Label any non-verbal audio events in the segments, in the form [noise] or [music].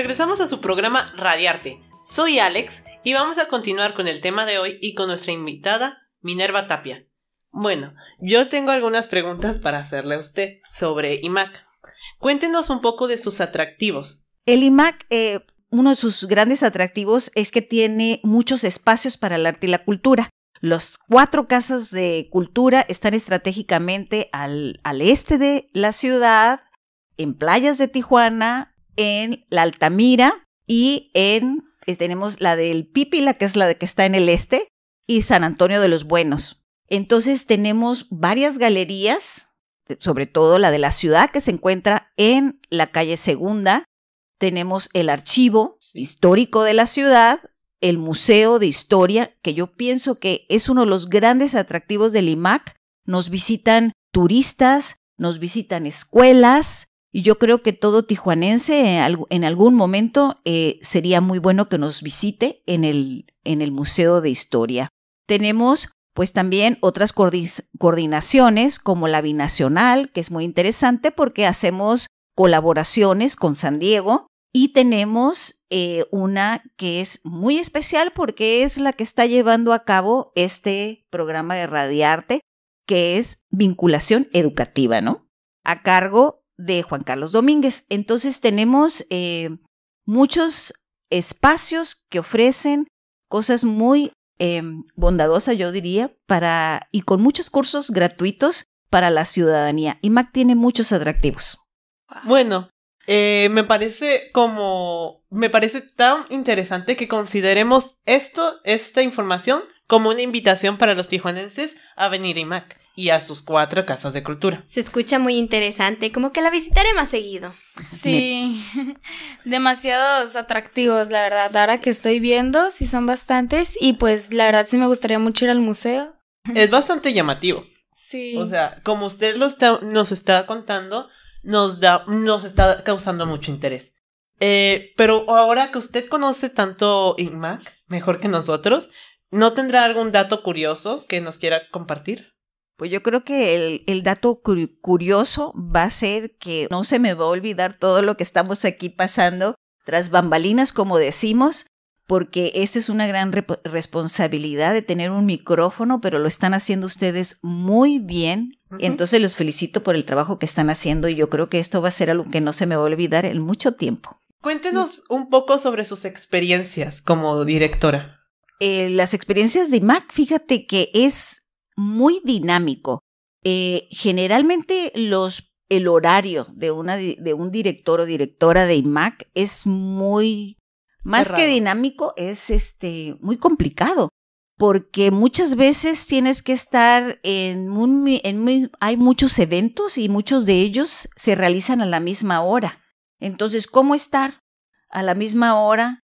Regresamos a su programa Radiarte. Soy Alex y vamos a continuar con el tema de hoy y con nuestra invitada Minerva Tapia. Bueno, yo tengo algunas preguntas para hacerle a usted sobre IMAC. Cuéntenos un poco de sus atractivos. El IMAC, eh, uno de sus grandes atractivos es que tiene muchos espacios para el arte y la cultura. Las cuatro casas de cultura están estratégicamente al, al este de la ciudad, en playas de Tijuana, en la Altamira y en tenemos la del Pípila, que es la de que está en el este, y San Antonio de los Buenos. Entonces tenemos varias galerías, sobre todo la de la ciudad que se encuentra en la calle Segunda. Tenemos el archivo histórico de la ciudad, el Museo de Historia, que yo pienso que es uno de los grandes atractivos del IMAC. Nos visitan turistas, nos visitan escuelas, y yo creo que todo tijuanense en algún momento eh, sería muy bueno que nos visite en el, en el Museo de Historia. Tenemos pues también otras coordinaciones como la binacional, que es muy interesante porque hacemos colaboraciones con San Diego y tenemos eh, una que es muy especial porque es la que está llevando a cabo este programa de Radiarte, que es vinculación educativa, ¿no? A cargo de Juan Carlos Domínguez. Entonces tenemos eh, muchos espacios que ofrecen cosas muy eh, bondadosas, yo diría, para y con muchos cursos gratuitos para la ciudadanía. IMAC tiene muchos atractivos. Bueno, eh, me parece como me parece tan interesante que consideremos esto, esta información, como una invitación para los tijuanenses a venir a IMAC y a sus cuatro casas de cultura. Se escucha muy interesante, como que la visitaré más seguido. Sí, [laughs] demasiados atractivos, la verdad. Ahora que estoy viendo, sí son bastantes. Y pues la verdad sí me gustaría mucho ir al museo. Es bastante llamativo. Sí. O sea, como usted lo está, nos está contando, nos, da, nos está causando mucho interés. Eh, pero ahora que usted conoce tanto IMAC, mejor que nosotros, ¿no tendrá algún dato curioso que nos quiera compartir? Pues yo creo que el, el, dato curioso va a ser que no se me va a olvidar todo lo que estamos aquí pasando tras bambalinas, como decimos, porque esta es una gran responsabilidad de tener un micrófono, pero lo están haciendo ustedes muy bien. Uh -huh. Entonces los felicito por el trabajo que están haciendo y yo creo que esto va a ser algo que no se me va a olvidar en mucho tiempo. Cuéntenos un poco sobre sus experiencias como directora. Eh, las experiencias de IMAC, fíjate que es muy dinámico. Eh, generalmente los, el horario de, una, de un director o directora de IMAC es muy, más Cerrado. que dinámico, es este, muy complicado. Porque muchas veces tienes que estar en, un, en hay muchos eventos y muchos de ellos se realizan a la misma hora. Entonces, ¿cómo estar a la misma hora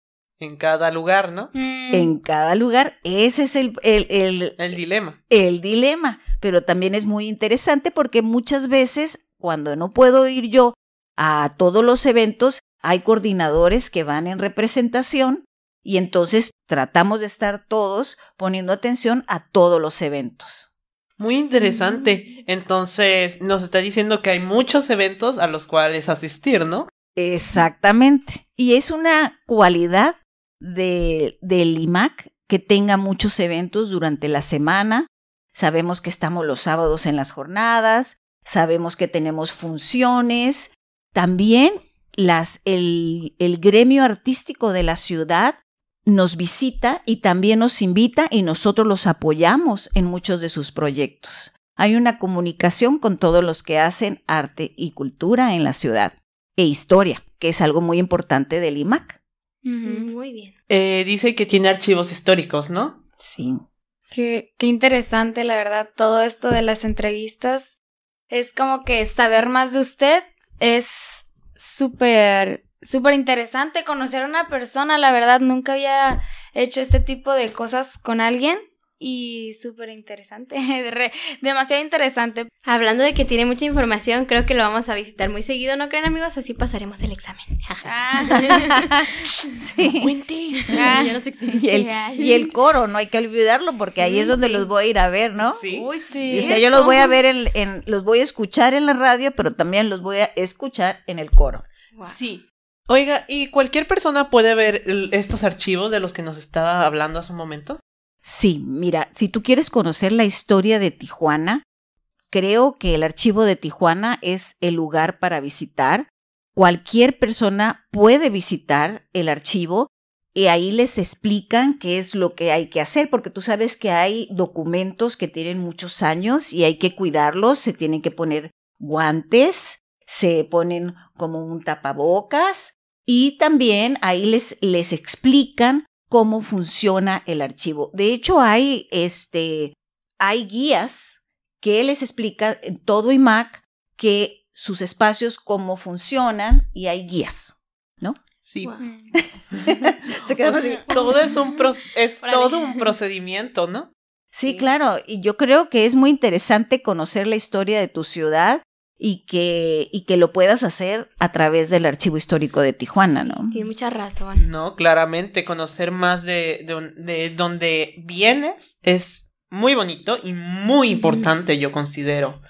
en cada lugar, ¿no? Mm. En cada lugar. Ese es el, el, el, el, dilema. El dilema. Pero también es muy interesante porque muchas veces, cuando no puedo ir yo a todos los eventos, hay coordinadores que van en representación y entonces tratamos de estar todos poniendo atención a todos los eventos. Muy interesante. Entonces, nos está diciendo que hay muchos eventos a los cuales asistir, ¿no? Exactamente. Y es una cualidad de, del IMAC que tenga muchos eventos durante la semana. Sabemos que estamos los sábados en las jornadas, sabemos que tenemos funciones. También las, el, el gremio artístico de la ciudad nos visita y también nos invita y nosotros los apoyamos en muchos de sus proyectos. Hay una comunicación con todos los que hacen arte y cultura en la ciudad e historia, que es algo muy importante del IMAC. Uh -huh. Muy bien. Eh, dice que tiene archivos históricos, ¿no? Sí. Qué, qué interesante, la verdad, todo esto de las entrevistas. Es como que saber más de usted es súper súper interesante conocer a una persona, la verdad, nunca había hecho este tipo de cosas con alguien y súper interesante, [laughs] demasiado interesante. Hablando de que tiene mucha información, creo que lo vamos a visitar muy seguido, ¿no creen amigos? Así pasaremos el examen. Ah. [laughs] Sí. Ah. Yo no sé Y el, y el coro, no hay que olvidarlo porque ahí es donde Sí. los voy a ir a ver, ¿no? Sí. Uy, Y, sí. o sea, yo los voy a ver en, en- los voy a escuchar en la radio, pero también los voy a escuchar en el coro. Sí. Oiga, ¿y cualquier persona puede ver el- estos archivos de los que nos estaba hablando hace un momento? Sí, mira, si tú quieres conocer la historia de Tijuana, creo que el archivo de Tijuana es el lugar para visitar. Cualquier persona puede visitar el archivo y ahí les explican qué es lo que hay que hacer, porque tú sabes que hay documentos que tienen muchos años y hay que cuidarlos, se tienen que poner guantes, se ponen como un tapabocas y también ahí les, les explican cómo funciona el archivo. De hecho, hay, este, hay guías que les explican en todo IMAC que sus espacios cómo funcionan y hay guías. Sí. Wow. Mm. [laughs] [laughs] Se quedan así. Todo es un pro- es todo un procedimiento, ¿no? Sí, claro, y yo creo que es muy interesante conocer la historia de tu ciudad y que, y que lo puedas hacer a través del Archivo Histórico de Tijuana, ¿no? Tiene mucha razón. No, claramente conocer más de, de, donde vienes es muy bonito y muy importante, yo considero.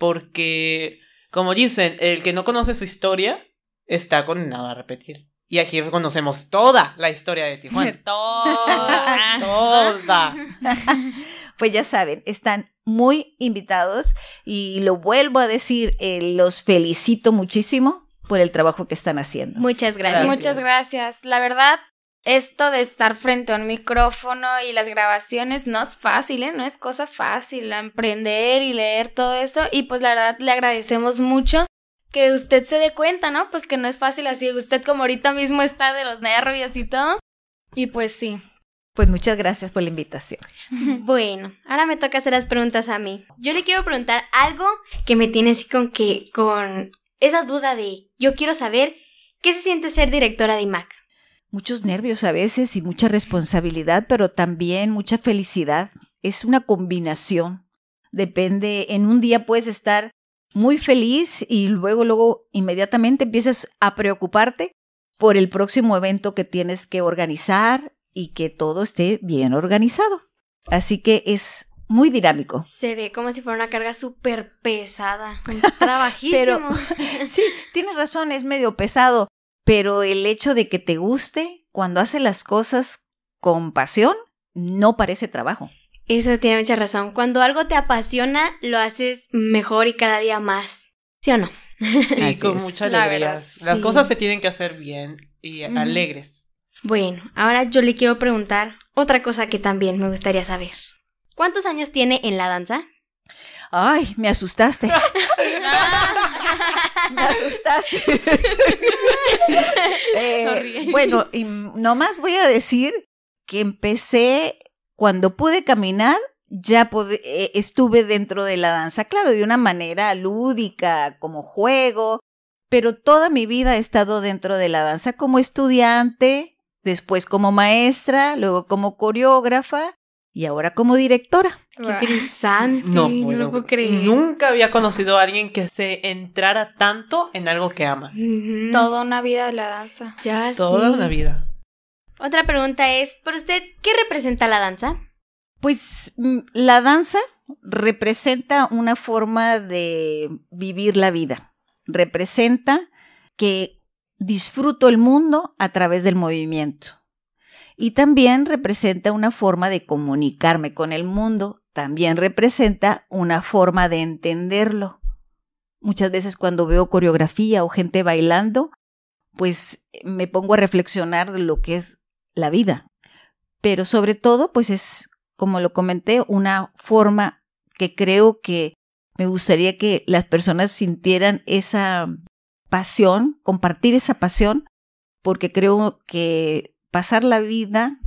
Porque, como dicen, el que no conoce su historia está condenado a repetir. Y aquí conocemos toda la historia de Tijuana. [laughs] [laughs] Toda. toda. [laughs] Pues ya saben, están muy invitados y lo vuelvo a decir, eh, los felicito muchísimo por el trabajo que están haciendo. Muchas gracias. Gracias. Muchas gracias. La verdad, esto de estar frente a un micrófono y las grabaciones no es fácil, ¿eh? No es cosa fácil aprender y leer todo eso. Y pues la verdad le agradecemos mucho que usted se dé cuenta, ¿no? Pues que no es fácil así. Usted como ahorita mismo está de los nervios y todo. Y pues sí. Pues muchas gracias por la invitación. [laughs] Bueno, ahora me toca hacer las preguntas a mí. Yo le quiero preguntar algo que me tiene así con que, con esa duda de, yo quiero saber qué se siente ser directora de IMAC. Muchos nervios a veces y mucha responsabilidad, pero también mucha felicidad. Es una combinación. Depende, en un día puedes estar muy feliz y luego, luego, inmediatamente empiezas a preocuparte por el próximo evento que tienes que organizar y que todo esté bien organizado. Así que es muy dinámico. Se ve como si fuera una carga súper pesada, [laughs] trabajísimo. Pero- [laughs] Sí, tienes razón, es medio pesado, pero el hecho de que te guste cuando haces las cosas con pasión no parece trabajo. Eso tiene mucha razón. Cuando algo te apasiona, lo haces mejor y cada día más. ¿Sí o no? Sí, Así con es. mucha La alegría. verdad, Las sí. cosas se tienen que hacer bien y alegres. Bueno, ahora yo le quiero preguntar otra cosa que también me gustaría saber. ¿Cuántos años tiene en la danza? Ay, me asustaste. [laughs] me asustaste. [laughs] Eh, bueno, y nomás voy a decir que empecé cuando pude caminar, ya pude- eh, estuve dentro de la danza, claro, de una manera lúdica, como juego, pero toda mi vida he estado dentro de la danza como estudiante, después como maestra, luego como coreógrafa y ahora como directora. Qué interesante. No, No, puedo- lo puedo creer. Nunca había conocido a alguien que se entrara tanto en algo que ama. Toda una vida de la danza. Ya Toda sí. una vida. Otra pregunta es, ¿por usted qué representa la danza? Pues mm, la danza representa una forma de vivir la vida. Representa que disfruto el mundo a través del movimiento. Y también representa una forma de comunicarme con el mundo. También representa una forma de entenderlo. Muchas veces cuando veo coreografía o gente bailando, pues me pongo a reflexionar de lo que es la vida. Pero sobre todo, pues es como lo comenté, una forma que creo que me gustaría que las personas sintieran esa pasión, compartir esa pasión, porque creo que pasar la vida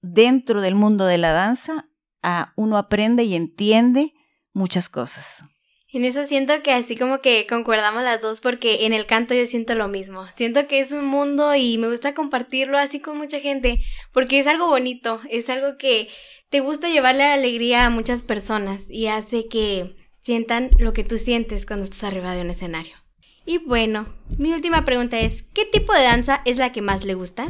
dentro del mundo de la danza, a uno aprende y entiende muchas cosas. En eso siento que así como que concordamos las dos porque en el canto yo siento lo mismo. Siento que es un mundo y me gusta compartirlo así con mucha gente porque es algo bonito, es algo que te gusta llevarle alegría a muchas personas y hace que sientan lo que tú sientes cuando estás arriba de un escenario. Y bueno, mi última pregunta es, ¿qué tipo de danza es la que más le gusta?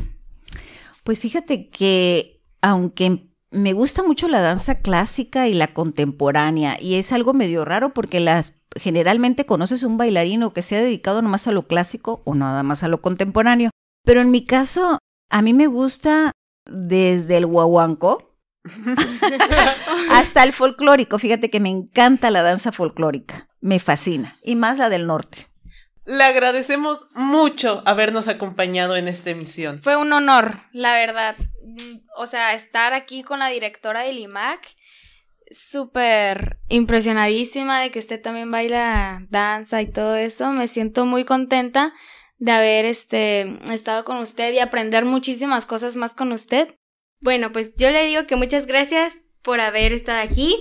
Pues fíjate que aunque me gusta mucho la danza clásica y la contemporánea y es algo medio raro porque las generalmente conoces un bailarino que se ha dedicado nomás a lo clásico o nada más a lo contemporáneo. Pero en mi caso, a mí me gusta desde el guaguanco [laughs] hasta el folclórico. Fíjate que me encanta la danza folclórica. Me fascina. Y más la del norte. Le agradecemos mucho habernos acompañado en esta emisión. Fue un honor, la verdad. O sea, estar aquí con la directora del IMAC, súper impresionadísima de que usted también baila danza y todo eso. Me siento muy contenta de haber este, estado con usted y aprender muchísimas cosas más con usted. Bueno, pues yo le digo que muchas gracias por haber estado aquí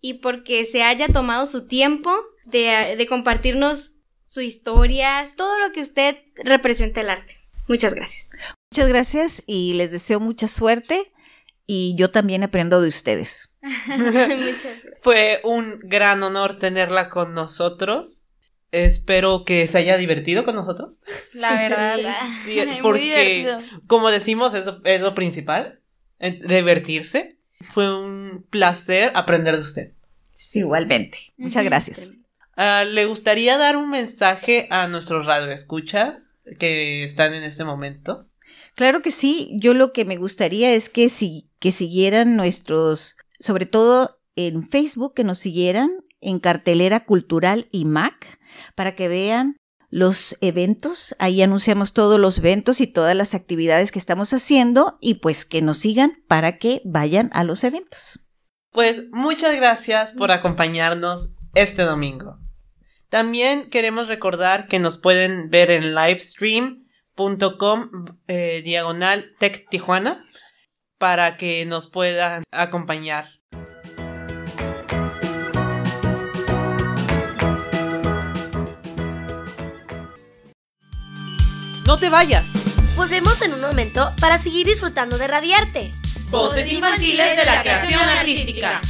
y porque se haya tomado su tiempo de, de compartirnos su historia, todo lo que usted representa el arte. Muchas gracias. Muchas gracias y les deseo mucha suerte y yo también aprendo de ustedes. [laughs] [laughs] Fue un gran honor tenerla con nosotros. Espero que se haya divertido con nosotros. La verdad, [laughs] sí, porque como decimos es lo, es lo principal, divertirse. Fue un placer aprender de usted. Igualmente. Muchas gracias. Uh, ¿Le gustaría dar un mensaje a nuestros radioescuchas que están en este momento? Claro que sí. Yo lo que me gustaría es que, si, que siguieran nuestros, sobre todo en Facebook, que nos siguieran en Cartelera Cultural y Mac, para que vean los eventos. Ahí anunciamos todos los eventos y todas las actividades que estamos haciendo y pues que nos sigan para que vayan a los eventos. Pues muchas gracias por acompañarnos este domingo. También queremos recordar que nos pueden ver en livestream.com eh, diagonal Tech Tijuana para que nos puedan acompañar. No te vayas. Volvemos en un momento para seguir disfrutando de Radiarte. Voces infantiles de la creación artística.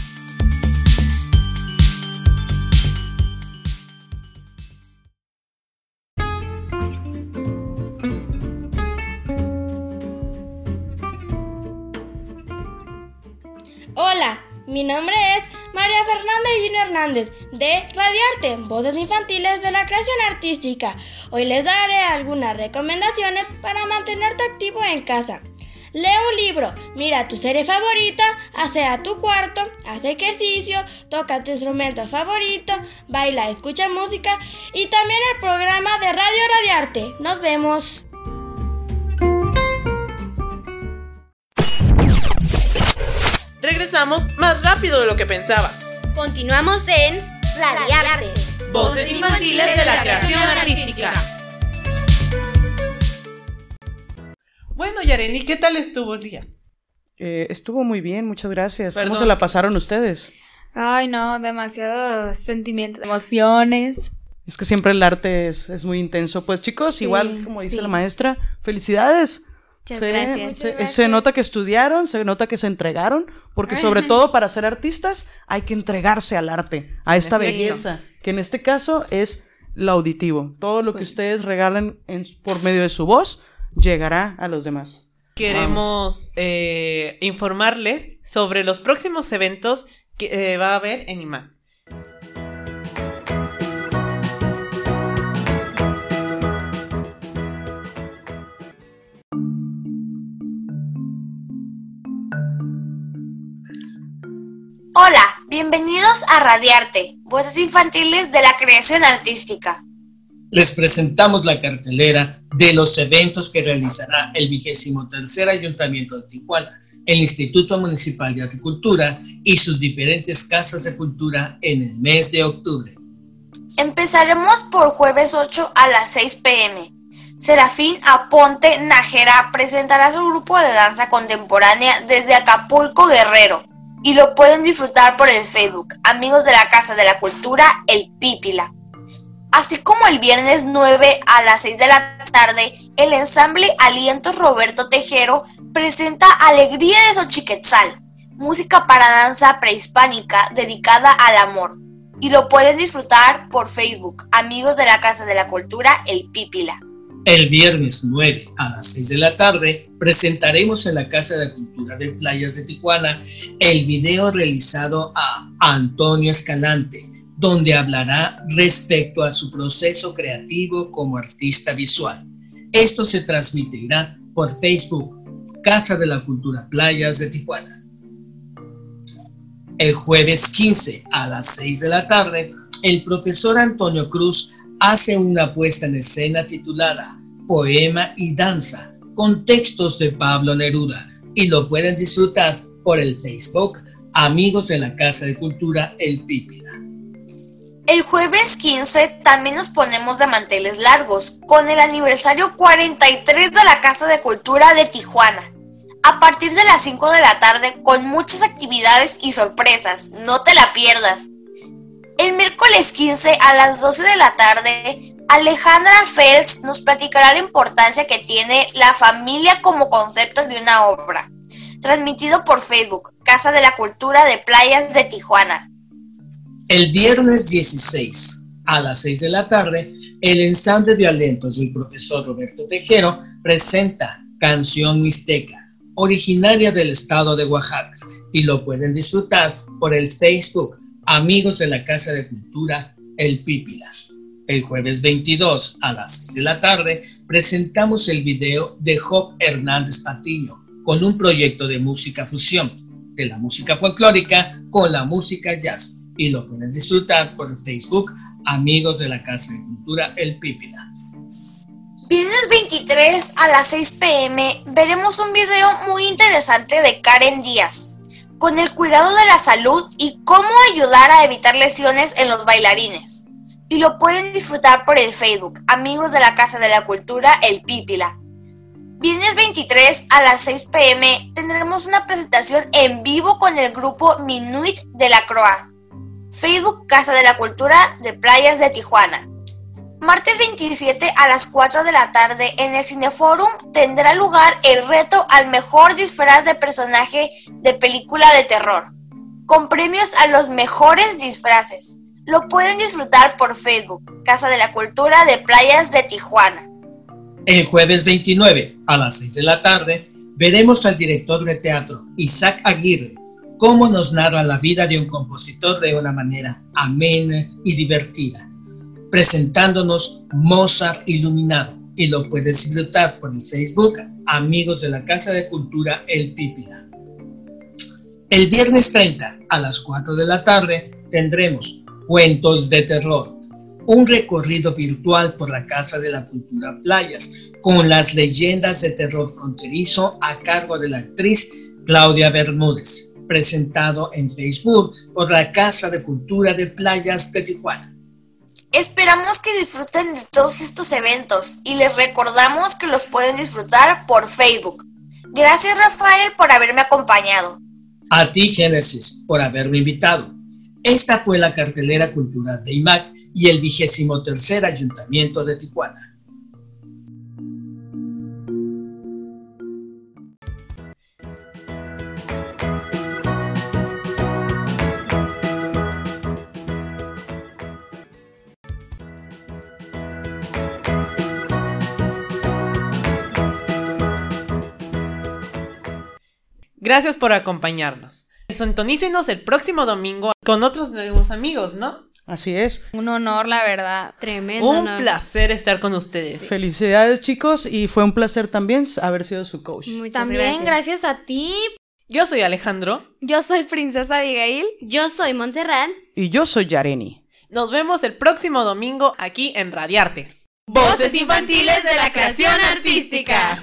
Mi nombre es María Fernanda Gino Hernández de Radiarte, Voces Infantiles de la Creación Artística. Hoy les daré algunas recomendaciones para mantenerte activo en casa. Lee un libro, mira tu serie favorita, hace a tu cuarto, haz ejercicio, toca tu instrumento favorito, baila, escucha música y también el programa de Radio Radiarte. Nos vemos. Regresamos más rápido de lo que pensabas. Continuamos en Radiarte. Voces infantiles de la creación artística. Bueno, Yareni, ¿qué tal estuvo el día? Eh, estuvo muy bien, muchas gracias. ¿Cómo se la pasaron ustedes? Ay, no, demasiados sentimientos, emociones. Es que siempre el arte es, es muy intenso. Pues chicos, Sí, igual como dice sí. la maestra, felicidades. Muchas Se- gracias. se- Muchas se nota que estudiaron, se nota que se entregaron, porque sobre todo para ser artistas hay que entregarse al arte, a esta belleza, que en este caso es lo auditivo. Todo lo que Pues- ustedes regalen en- por medio de su voz llegará a los demás. Queremos eh, informarles sobre los próximos eventos que eh, va a haber en IMAN. Hola, bienvenidos a Radiarte, Voces Infantiles de la Creación Artística. les presentamos la cartelera de los eventos que realizará el vigésimo tercer Ayuntamiento de Tijuana, el Instituto Municipal de Agricultura y sus diferentes casas de cultura en el mes de octubre. Empezaremos por jueves 8 a las 6 pm. Serafín Aponte Nájera presentará su grupo de danza contemporánea desde Acapulco Guerrero. Y lo pueden disfrutar por el Facebook, amigos de la Casa de la Cultura, el Pípila. Así como el viernes 9 a las 6 de la tarde, el ensamble Alientos Roberto Tejero presenta Alegría de Xochiquetzal, música para danza prehispánica dedicada al amor. Y lo pueden disfrutar por Facebook, amigos de la Casa de la Cultura, el Pípila. El viernes 9 a las 6 de la tarde presentaremos en la Casa de Cultura de Playas de Tijuana el video realizado a Antonio Escalante, donde hablará respecto a su proceso creativo como artista visual. Esto se transmitirá por Facebook, Casa de la Cultura Playas de Tijuana. El jueves 15 a las 6 de la tarde, el profesor Antonio Cruz hace una puesta en escena titulada Poema y Danza con textos de Pablo Neruda y lo pueden disfrutar por el Facebook Amigos de la Casa de Cultura El Pípila. El jueves 15 también nos ponemos de manteles largos con el aniversario 43 de la Casa de Cultura de Tijuana. A partir de las 5 de la tarde con muchas actividades y sorpresas, no te la pierdas. El miércoles 15 a las 12 de la tarde, Alejandra Fels nos platicará la importancia que tiene la familia como concepto de una obra. Transmitido por Facebook, Casa de la Cultura de Playas de Tijuana. El viernes 16 a las 6 de la tarde, el ensamble de alentos del profesor Roberto Tejero presenta Canción Mixteca, originaria del estado de Oaxaca, y lo pueden disfrutar por el Facebook Amigos de la Casa de Cultura El Pípila. El jueves 22 a las 6 de la tarde presentamos el video de Job Hernández Patiño con un proyecto de música fusión de la música folclórica con la música jazz y lo pueden disfrutar por Facebook Amigos de la Casa de Cultura El Pípila. Viernes 23 a las 6 pm veremos un video muy interesante de Karen Díaz con el cuidado de la salud y cómo ayudar a evitar lesiones en los bailarines. Y lo pueden disfrutar por el Facebook, amigos de la Casa de la Cultura El Pípila. Viernes 23 a las 6 pm tendremos una presentación en vivo con el grupo Minuit de la Croa. Facebook Casa de la Cultura de Playas de Tijuana. Martes 27 a las 4 de la tarde en el Cineforum tendrá lugar el reto al mejor disfraz de personaje de película de terror, con premios a los mejores disfraces. Lo pueden disfrutar por Facebook, Casa de la Cultura de Playas de Tijuana. El jueves 29 a las 6 de la tarde veremos al director de teatro Isaac Aguirre cómo nos narra la vida de un compositor de una manera amena y divertida presentándonos Mozart Iluminado y lo puedes disfrutar por el Facebook Amigos de la Casa de Cultura El Pípila. El viernes 30 a las 4 de la tarde tendremos Cuentos de Terror, un recorrido virtual por la Casa de la Cultura Playas con las leyendas de terror fronterizo a cargo de la actriz Claudia Bermúdez, presentado en Facebook por la Casa de Cultura de Playas de Tijuana. Esperamos que disfruten de todos estos eventos y les recordamos que los pueden disfrutar por Facebook. Gracias Rafael por haberme acompañado. A ti Génesis por haberme invitado. Esta fue la cartelera cultural de IMAC y el vigésimo tercer Ayuntamiento de Tijuana. Gracias por acompañarnos. Sintonícenos el próximo domingo con otros nuevos amigos, ¿no? Así es. Un honor, la verdad. Tremendo. Un honor. placer estar con ustedes. Felicidades, chicos, y fue un placer también haber sido su coach. Muchas También gracias. a ti. Yo soy Alejandro. Yo soy Princesa Abigail. Yo soy Montserrat. Y yo soy Yareni. Nos vemos el próximo domingo aquí en Radiarte. Voces infantiles de la creación artística.